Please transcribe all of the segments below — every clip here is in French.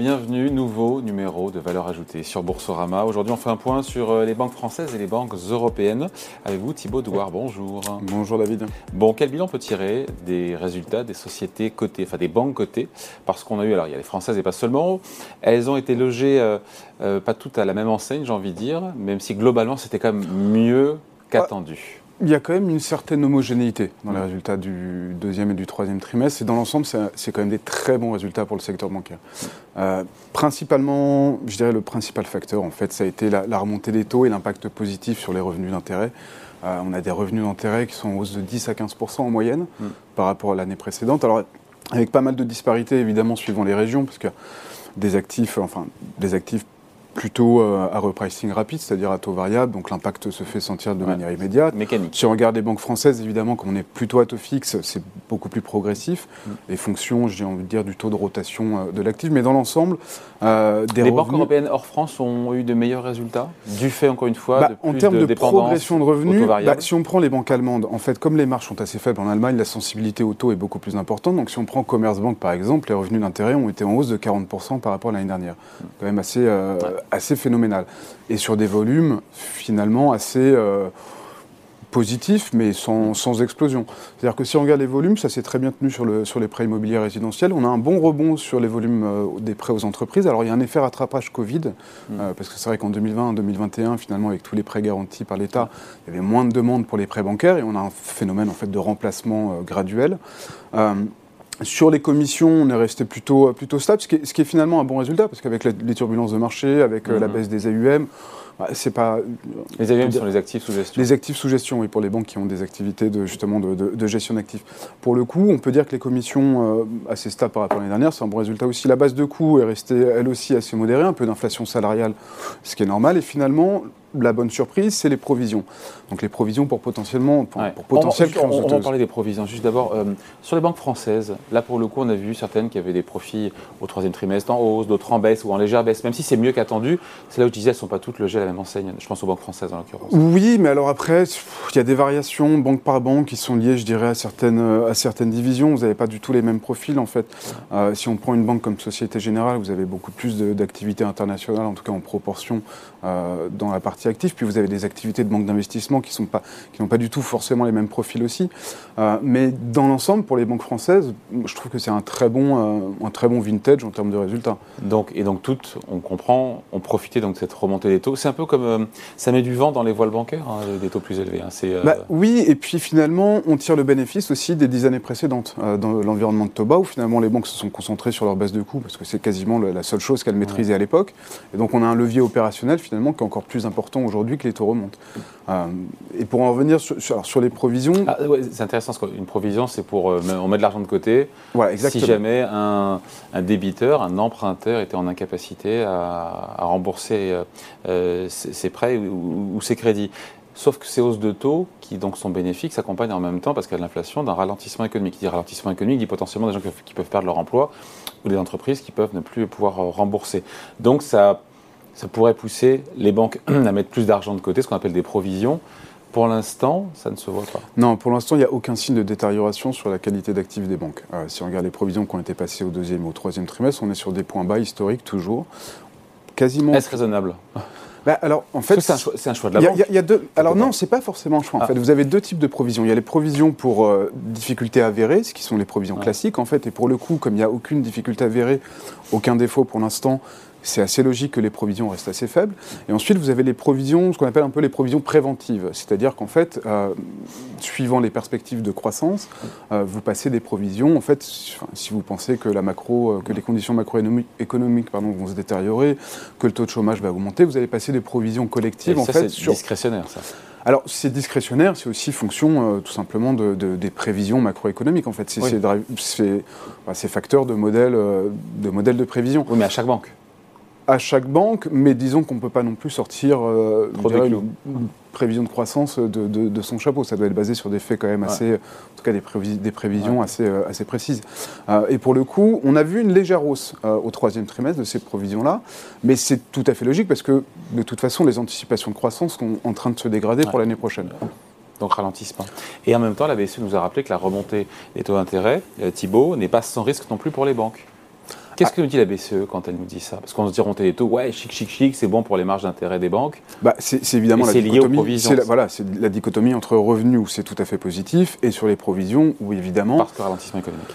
Bienvenue, nouveau numéro de valeur ajoutée sur Boursorama. Aujourd'hui, on fait un point sur euh, les banques françaises et les banques européennes. Avec vous, Thibaut Douard, bonjour. Bonjour David. Bon, quel bilan on peut tirer des résultats des sociétés cotées, enfin des banques cotées? Parce qu'on a eu, alors il y a les françaises et pas seulement, elles ont été logées, euh, euh, pas toutes à la même enseigne, j'ai envie de dire, même si globalement c'était quand même mieux qu'attendu. Il y a quand même une certaine homogénéité dans les mm. résultats du deuxième et du troisième trimestre. Et dans l'ensemble, c'est quand même des très bons résultats pour le secteur bancaire. Euh, principalement, je dirais le principal facteur, en fait, ça a été la, remontée des taux et l'impact positif sur les revenus d'intérêt. Euh, on a des revenus d'intérêt qui sont en hausse de 10 à 15% en moyenne mm. par rapport à l'année précédente. Alors, avec pas mal de disparités, évidemment, suivant les régions, parce que des actifs, enfin, des actifs plutôt euh, à repricing rapide, c'est-à-dire à taux variable, donc l'impact se fait sentir de manière immédiate. Mécanique. Si on regarde les banques françaises, évidemment, comme on est plutôt à taux fixe, c'est beaucoup plus progressif, mm. et fonction, j'ai envie de dire, du taux de rotation euh, de l'actif. Mais dans l'ensemble, euh, des Les banques européennes hors France ont eu de meilleurs résultats, du fait, encore une fois, bah, de plus En termes de, progression de revenus, bah, si on prend les banques allemandes, en fait, comme les marges sont assez faibles en Allemagne, la sensibilité au taux est beaucoup plus importante. Donc si on prend Commerzbank, par exemple, les revenus d'intérêt ont été en hausse de 40% par rapport à l'année dernière. Mm. Quand même assez, assez phénoménal et sur des volumes finalement assez euh, positifs, mais sans, explosion. C'est-à-dire que si on regarde les volumes, ça s'est très bien tenu sur, le, sur les prêts immobiliers résidentiels. On a un bon rebond sur les volumes euh, des prêts aux entreprises. Alors il y a un effet rattrapage Covid, euh, parce que c'est vrai qu'en 2020, 2021, finalement, avec tous les prêts garantis par l'État, il y avait moins de demandes pour les prêts bancaires et on a un phénomène en fait de remplacement graduel. Sur les commissions, on est resté plutôt, plutôt stable, ce qui, est, finalement un bon résultat, parce qu'avec les turbulences de marché, avec euh, la mhm. baisse des AUM, bah, c'est pas. Les AUM sont les actifs sous gestion. Les actifs sous gestion, oui, pour les banques qui ont des activités de, justement de, gestion d'actifs. Pour le coup, on peut dire que les commissions euh, assez stables par rapport à l'année dernière, c'est un bon résultat aussi. La base de coûts est restée elle aussi assez modérée, un peu d'inflation salariale, ce qui est normal. Et finalement, la bonne surprise, c'est les provisions. Donc les provisions pour potentiellement, pour, potentiel on, on, va parler des provisions. Juste d'abord, euh, sur les banques françaises, là pour le coup, on a vu certaines qui avaient des profits au troisième trimestre en hausse, d'autres en baisse ou en légère baisse. Même si c'est mieux qu'attendu, c'est là où je disais, elles ne sont pas toutes logées à la même enseigne. Je pense aux banques françaises en l'occurrence. Oui, mais alors après, il y a des variations banque par banque qui sont liées, je dirais, à certaines, à certaines divisions. Vous n'avez pas du tout les mêmes profils en fait. Euh, si on prend une banque comme Société Générale, vous avez beaucoup plus d'activités internationales, en tout cas en proportion euh, dans la partie actifs. Puis vous avez des activités de banque d'investissement qui n'ont pas du tout forcément les mêmes profils aussi. Euh, mais dans l'ensemble, pour les banques françaises, je trouve que c'est un, très bon, euh, un très bon vintage en termes de résultats. Donc, et donc toutes, on comprend, ont profité donc, de cette remontée des taux. C'est un peu comme euh, ça met du vent dans les voiles bancaires, hein, des taux plus élevés. Hein. Bah, oui, et puis finalement, on tire le bénéfice aussi des dix années précédentes dans l'environnement de Toba, où finalement les banques se sont concentrées sur leur base de coûts, parce que c'est quasiment la seule chose qu'elles maîtrisaient à l'époque. Et donc on a un levier opérationnel finalement qui est encore plus important aujourd'hui que les taux remontent. Euh, et pour en revenir sur, sur, les provisions. Ah, c'est intéressant, parce qu'une provision, c'est pour. Euh, on met de l'argent de côté. Voilà, exactement. Si jamais un, un, débiteur, un emprunteur était en incapacité à, rembourser euh, ses, prêts ou, ses crédits. Sauf que ces hausses de taux, qui donc sont bénéfiques, s'accompagnent en même temps, parce qu'il y a l'inflation, d'un ralentissement économique. Qui dit ralentissement économique dit potentiellement des gens qui peuvent perdre leur emploi ou des entreprises qui peuvent ne plus pouvoir rembourser. Donc ça ça pourrait pousser les banques à mettre plus d'argent de côté, ce qu'on appelle des provisions. Pour l'instant, ça ne se voit pas. Non, pour l'instant, il n'y a aucun signe de détérioration sur la qualité d'actifs des banques. Euh, si on regarde les provisions qui ont été passées au deuxième ou au troisième trimestre, on est sur des points bas historiques toujours. Quasiment. Est-ce raisonnable? Bah, alors, en fait, c'est un, choix de la banque. Y a, deux, alors non, c'est pas forcément un choix. En ah. fait, vous avez deux types de provisions. Il y a les provisions pour euh, difficultés avérées, ce qui sont les provisions classiques, en fait. Et pour le coup, comme il n'y a aucune difficulté avérée, aucun défaut pour l'instant, c'est assez logique que les provisions restent assez faibles. Et ensuite, vous avez les provisions, ce qu'on appelle un peu les provisions préventives. C'est-à-dire qu'en fait, euh, suivant les perspectives de croissance, euh, vous passez des provisions. En fait, si vous pensez que, la macro, euh, que les conditions macroéconomiques pardon, vont se détériorer, que le taux de chômage va augmenter, vous allez passer des provisions collectives. Et ça, c'est discrétionnaire, ça alors, c'est discrétionnaire, c'est aussi fonction tout simplement de, des prévisions macroéconomiques. En fait, c'est bah, facteur de modèle, de modèle de prévision. Oui, mais à chaque banque à chaque banque, mais disons qu'on ne peut pas non plus sortir euh, une, prévision de croissance de, son chapeau. Ça doit être basé sur des faits quand même assez, en tout cas des, des prévisions assez, euh, assez précises. Euh, et pour le coup, on a vu une légère hausse au troisième trimestre de ces provisions-là, mais c'est tout à fait logique parce que de toute façon, les anticipations de croissance sont en train de se dégrader pour l'année prochaine donc ralentissement. Et en même temps, la BCE nous a rappelé que la remontée des taux d'intérêt, Thibault, n'est pas sans risque non plus pour les banques. Qu'est-ce que nous dit la BCE quand elle nous dit ça? Parce qu'on se dit remonter les taux, ouais, chic, chic, chic, c'est bon pour les marges d'intérêt des banques. Bah, c'est évidemment la dichotomie. C'est voilà, c'est la dichotomie entre revenus où c'est tout à fait positif et sur les provisions où évidemment. Parce que ralentissement économique.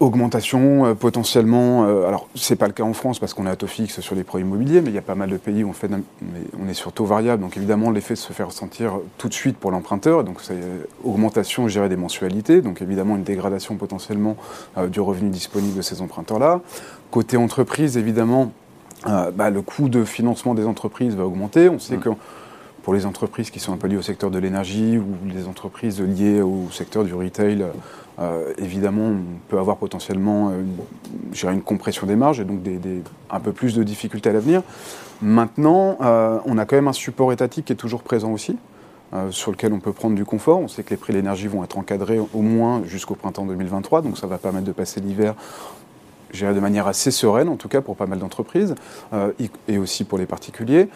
Augmentation euh, potentiellement, euh, alors c'est pas le cas en France parce qu'on est à taux fixe sur les prêts immobiliers, mais il y a pas mal de pays où on, fait, on, est, sur taux variable, donc évidemment l'effet se fait ressentir tout de suite pour l'emprunteur, donc c'est augmentation gérée des mensualités, donc évidemment une dégradation potentiellement euh, du revenu disponible de ces emprunteurs-là. Côté entreprise, évidemment, bah, le coût de financement des entreprises va augmenter. On sait mmh. que pour les entreprises qui sont un peu liées au secteur de l'énergie ou les entreprises liées au secteur du retail, euh, évidemment, on peut avoir potentiellement euh, une compression des marges et donc un peu plus de difficultés à l'avenir. Maintenant, euh, on a quand même un support étatique qui est toujours présent aussi. sur lequel on peut prendre du confort. On sait que les prix de l'énergie vont être encadrés au moins jusqu'au printemps 2023, donc ça va permettre de passer l'hiver de manière assez sereine, en tout cas pour pas mal d'entreprises, euh, et aussi pour les particuliers.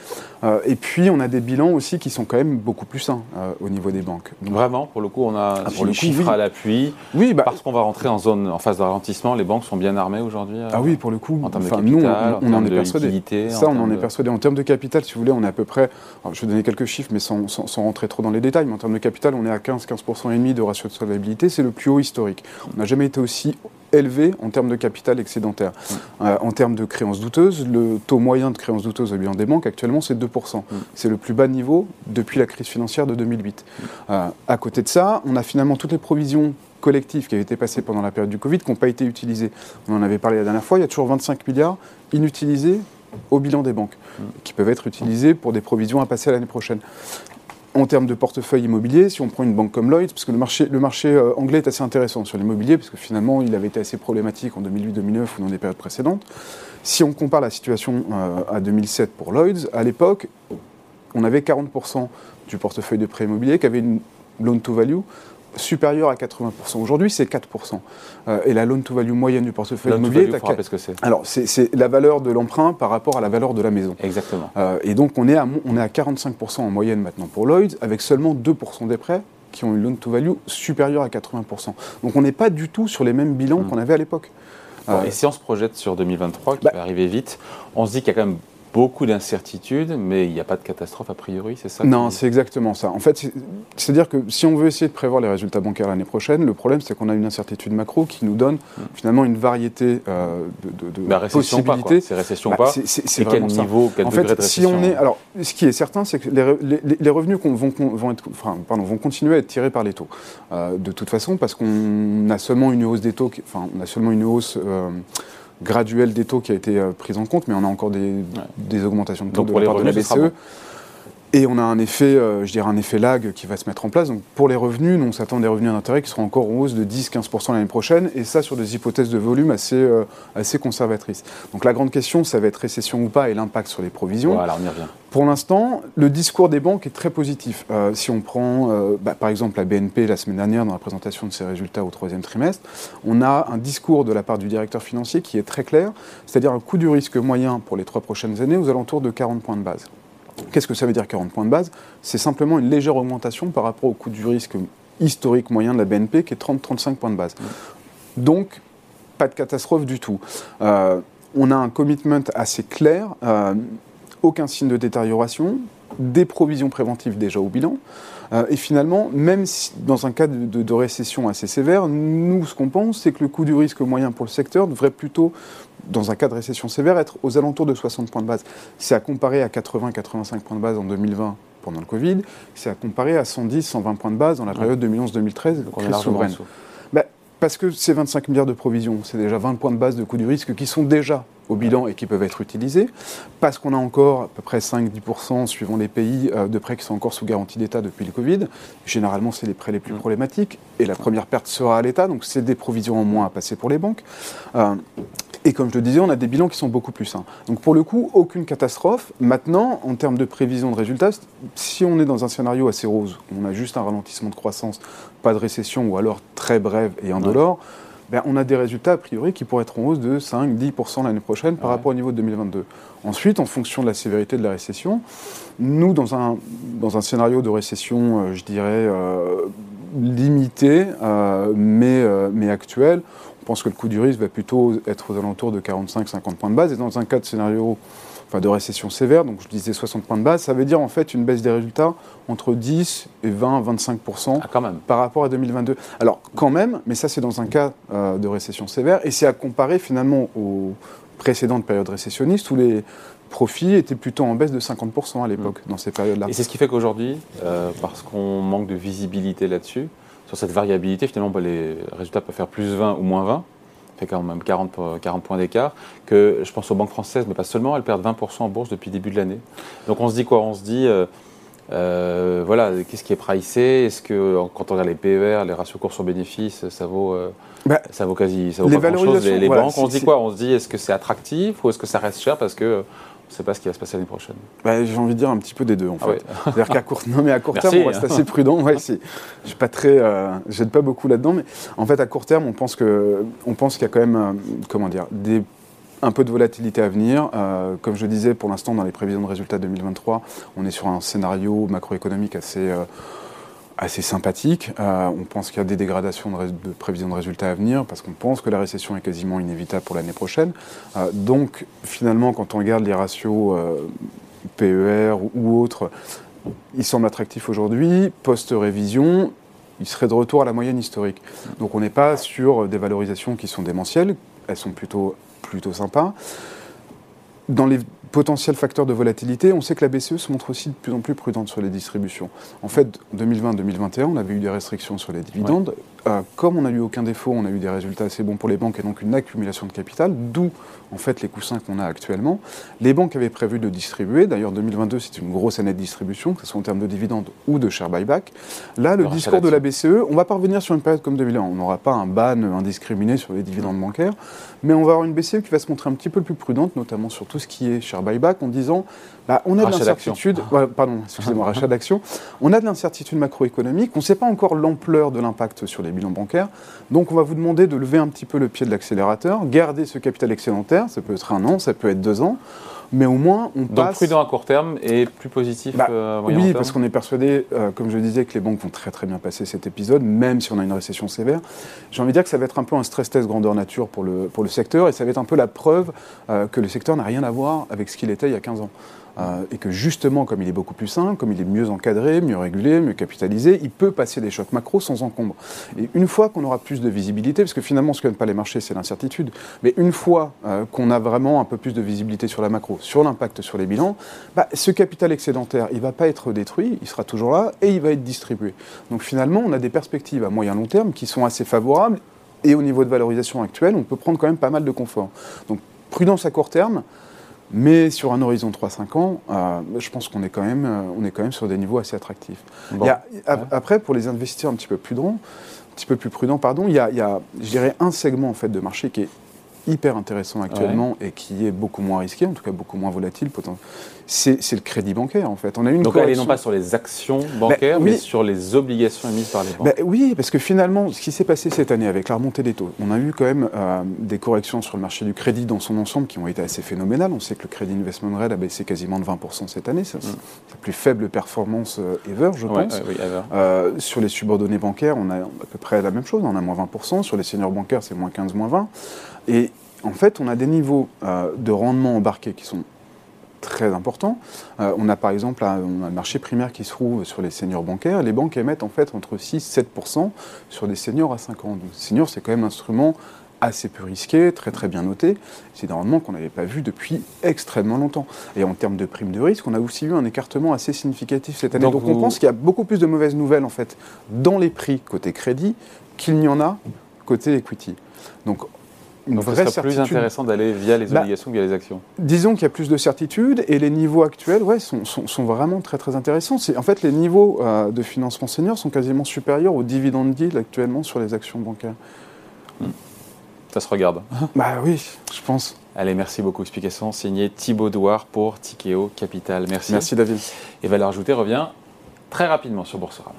Euh, et puis, on a des bilans aussi qui sont quand même beaucoup plus sains euh, au niveau des banques. Vraiment, pour le coup, on a ah, pour chiffres à l'appui. Oui, bah, parce qu'on va rentrer en zone, en phase de ralentissement, les banques sont bien armées aujourd'hui Ah oui, pour le coup. En termes de capital, nous, on, en, est persuadé. Ça, on en, est persuadé. En termes de capital, si vous voulez, on est à peu près, je vais donner quelques chiffres, mais sans, sans, rentrer trop dans les détails, mais en termes de capital, on est à 15-15% et demi de ratio de solvabilité, c'est le plus haut historique. On n'a jamais été aussi élevé en termes de capital excédentaire. Euh, en termes de créances douteuses, le taux moyen de créances douteuses au bilan des banques actuellement c'est 2%. C'est le plus bas niveau depuis la crise financière de 2008. Euh, à côté de ça, on a finalement toutes les provisions collectives qui avaient été passées pendant la période du Covid qui n'ont pas été utilisées. On en avait parlé la dernière fois, il y a toujours 25 milliards inutilisés au bilan des banques, qui peuvent être utilisés pour des provisions à passer l'année prochaine en termes de portefeuille immobilier, si on prend une banque comme Lloyds, parce que le marché, euh, anglais est assez intéressant sur l'immobilier, parce que finalement, il avait été assez problématique en 2008-2009 ou dans des périodes précédentes. Si on compare la situation euh, à 2007 pour Lloyds, à l'époque, on avait 40% du portefeuille de prêt immobilier qui avait une loan-to-value supérieur à 80%. Aujourd'hui, c'est 4%. Euh, et la loan-to-value moyenne du portefeuille immobilier est à ce que c'est Alors, c'est la valeur de l'emprunt par rapport à la valeur de la maison. Exactement. Euh, et donc, on est, à, on est à 45% en moyenne maintenant pour Lloyds, avec seulement 2% des prêts qui ont une loan-to-value supérieure à 80%. Donc, on n'est pas du tout sur les mêmes bilans mmh. qu'on avait à l'époque. Et si on se projette sur 2023, qui bah va arriver vite, on se dit qu'il y a quand même beaucoup d'incertitudes, mais il n'y a pas de catastrophe a priori, c'est ça Non, c'est exactement ça. En fait, c'est-à-dire que si on veut essayer de prévoir les résultats bancaires l'année prochaine, le problème c'est qu'on a une incertitude macro qui nous donne hmm. finalement une variété euh, de, de, de possibilités. C'est récession bah, pas C'est quel niveau, quel en degré fait, de récession si on est, alors, ce qui est certain, c'est que les, les, revenus vont, vont, être, enfin, pardon, vont continuer à être tirés par les taux. Euh, de toute façon, parce qu'on a seulement une hausse des taux, enfin, on a seulement une hausse. Euh, graduelle des taux qui a été euh, prise en compte, mais on a encore des, augmentations de taux de la part de la BCE. Et on a un effet, euh, je dirais un effet lag qui va se mettre en place. Donc pour les revenus, nous, on s'attend à des revenus d'intérêt qui seront encore en hausse de 10-15% l'année prochaine, et ça sur des hypothèses de volume assez, euh, assez conservatrices. Donc la grande question, ça va être récession ou pas et l'impact sur les provisions. Voilà, on y revient. Pour l'instant, le discours des banques est très positif. Euh, si on prend bah, par exemple la BNP la semaine dernière dans la présentation de ses résultats au troisième trimestre, on a un discours de la part du directeur financier qui est très clair, c'est-à-dire un coût du risque moyen pour les trois prochaines années aux alentours de 40 points de base. Qu'est-ce que ça veut dire 40 points de base? C'est simplement une légère augmentation par rapport au coût du risque historique moyen de la BNP qui est 30-35 points de base. Donc, pas de catastrophe du tout. Euh, on a un commitment assez clair, euh, aucun signe de détérioration, des provisions préventives déjà au bilan. Euh, et finalement, même dans un cas de, récession assez sévère, nous, ce qu'on pense, c'est que le coût du risque moyen pour le secteur devrait plutôt, dans un cas de récession sévère, être aux alentours de 60 points de base. C'est à comparer à 80-85 points de base en 2020 pendant le Covid, c'est à comparer à 110-120 points de base dans la période 2011-2013, crise souveraine. Bah, parce que ces 25 milliards de provisions, c'est déjà 20 points de base de coût du risque qui sont déjà au bilan et qui peuvent être utilisés, parce qu'on a encore à peu près 5-10% suivant les pays euh, de prêts qui sont encore sous garantie d'État depuis le Covid. Généralement, c'est les prêts les plus mmh. problématiques, et la première perte sera à l'État, donc c'est des provisions en moins à passer pour les banques. Euh, et comme je le disais, on a des bilans qui sont beaucoup plus sains. Donc pour le coup, aucune catastrophe. Maintenant, en termes de prévision de résultats, si on est dans un scénario assez rose, on a juste un ralentissement de croissance, pas de récession ou alors très brève et indolore, ben, on a des résultats a priori qui pourraient être en hausse de 5-10% l'année prochaine par rapport au niveau de 2022. Ensuite, en fonction de la sévérité de la récession, nous, dans un, dans un scénario de récession, euh, je dirais, euh, limité, mais, mais actuel. Pense que le coût du risque va plutôt être aux alentours de 45-50 points de base. Et dans un cas de scénario enfin de récession sévère, donc je disais 60 points de base, ça veut dire en fait une baisse des résultats entre 10 et 20, 25% ah, par rapport à 2022. Alors quand même, mais ça c'est dans un cas euh, de récession sévère, et c'est à comparer finalement aux précédentes périodes récessionnistes où les profits étaient plutôt en baisse de 50% à l'époque, mmh. dans ces périodes-là. Et c'est ce qui fait qu'aujourd'hui, euh, parce qu'on manque de visibilité là-dessus, sur cette variabilité, finalement, bah, les résultats peuvent faire plus 20 ou moins 20 fait quand même 40, 40 points d'écart, que je pense aux banques françaises, mais pas seulement, elles perdent 20% en bourse depuis le début de l'année. Donc on se dit quoi? On se dit, euh, euh, voilà, qu'est-ce qui est pricé? Est-ce que quand on regarde les PER, les ratios cours sur bénéfices, ça vaut, euh, bah, ça vaut quasi, ça vaut pas grand-chose. les, banques On se dit quoi? On se dit, est-ce que c'est attractif ou est-ce que ça reste cher? Parce que sait pas ce qui va se passer l'année prochaine. Bah, j'ai envie de dire un petit peu des deux en ah fait. C'est-à-dire qu'à court, non, mais à court terme, on reste assez prudent. Ouais, je ne pas très, euh, pas beaucoup là-dedans, mais en fait à court terme, on pense que, on pense qu'il y a quand même, euh, comment dire, des un peu de volatilité à venir. Euh, comme je disais, pour l'instant, dans les prévisions de résultats 2023, on est sur un scénario macroéconomique assez assez sympathique. Euh, on pense qu'il y a des dégradations de, prévisions de résultats à venir parce qu'on pense que la récession est quasiment inévitable pour l'année prochaine. Euh, donc finalement, quand on regarde les ratios euh, PER ou, autres, ils semblent attractifs aujourd'hui. Post-révision, ils seraient de retour à la moyenne historique. Donc on n'est pas sur des valorisations qui sont démentielles, elles sont plutôt, plutôt sympas. Dans les potentiel facteur de volatilité, on sait que la BCE se montre aussi de plus en plus prudente sur les distributions. En fait, en 2020-2021, on avait eu des restrictions sur les dividendes. Euh, comme on n'a eu aucun défaut, on a eu des résultats assez bons pour les banques et donc une accumulation de capital, d'où en fait les coussins qu'on a actuellement. Les banques avaient prévu de distribuer, d'ailleurs 2022 c'est une grosse année de distribution, que ce soit en termes de dividendes ou de share buyback. Là, le discours de la BCE, on va pas revenir sur une période comme 2001, on n'aura pas un ban indiscriminé sur les dividendes bancaires, mais on va avoir une BCE qui va se montrer un petit peu plus prudente, notamment sur tout ce qui est share buyback, en disant bah, on a de l'incertitude, pardon, excusez-moi, rachat d'actions, on a de l'incertitude macroéconomique, on ne sait pas encore l'ampleur de l'impact sur les bilans bancaires, donc on va vous demander de lever un petit peu le pied de l'accélérateur, garder ce capital excédentaire, ça peut être un an, ça peut être deux ans, mais au moins on Donc prudent à court terme et plus positif bah, euh, Oui, parce qu'on est persuadé, euh, comme je disais, que les banques vont très très bien passer cet épisode, même si on a une récession sévère. J'ai envie de dire que ça va être un peu un stress test grandeur nature pour le, pour le secteur et ça va être un peu la preuve euh, que le secteur n'a rien à voir avec ce qu'il était il y a 15 ans. Euh, et que justement, comme il est beaucoup plus simple, comme il est mieux encadré, mieux régulé, mieux capitalisé, il peut passer des chocs macro sans encombre. Et une fois qu'on aura plus de visibilité, parce que finalement, ce que n'aiment pas les marchés, c'est l'incertitude, mais une fois euh, qu'on a vraiment un peu plus de visibilité sur la macro, sur l'impact sur les bilans, bah, ce capital excédentaire, il ne va pas être détruit, il sera toujours là et il va être distribué. Donc finalement, on a des perspectives à moyen long terme qui sont assez favorables et au niveau de valorisation actuelle, on peut prendre quand même pas mal de confort. Donc prudence à court terme, mais sur un horizon 3-5 ans, euh, je pense qu'on est, quand même, euh, on est quand même sur des niveaux assez attractifs. Après, pour les investisseurs un petit peu plus prudents, un petit peu plus prudents pardon, il y a, il y a je dirais, un segment en fait, de marché qui est hyper intéressant actuellement et qui est beaucoup moins risqué, en tout cas beaucoup moins volatile, c'est le crédit bancaire en fait. On a une Donc elle est non pas sur les actions bancaires, ben mais sur les obligations émises par les banques. Ben oui, parce que finalement, ce qui s'est passé cette année avec la remontée des taux, on a eu quand même euh, des corrections sur le marché du crédit dans son ensemble qui ont été assez phénoménales. On sait que le crédit investment rate a baissé quasiment de 20% cette année, c'est mm. la plus faible performance euh, ever, je pense. Euh, sur les subordonnés bancaires, on a à peu près la même chose, on a moins 20%. Sur les seniors bancaires, c'est moins 15, moins 20. Et en fait, on a des niveaux de rendement embarqués qui sont très importants. Euh, on a par exemple un, marché primaire qui se trouve sur les seniors bancaires. Les banques émettent en fait entre 6 et 7% sur des seniors à 5 ans. Donc, seniors, c'est quand même un instrument assez peu risqué, très très bien noté. C'est des rendements qu'on n'avait pas vu depuis extrêmement longtemps. Et en termes de primes de risque, on a aussi eu un écartement assez significatif cette année. Donc, on pense qu'il y a beaucoup plus de mauvaises nouvelles en fait dans les prix côté crédit qu'il n'y en a côté equity. Donc une vraie certitude. plus intéressant d'aller via les bah, obligations que via les actions. Disons qu'il y a plus de certitude et les niveaux actuels ouais, sont, sont, vraiment très très intéressants. En fait, les niveaux euh, de financement senior sont quasiment supérieurs aux dividendes yield actuellement sur les actions bancaires. Hmm. Ça se regarde. Bah oui, je pense. Allez, merci beaucoup. Explication signée Thibaut Douard pour Tikeo Capital. Merci. Merci David. Et Valeur Ajoutée revient très rapidement sur Boursorama.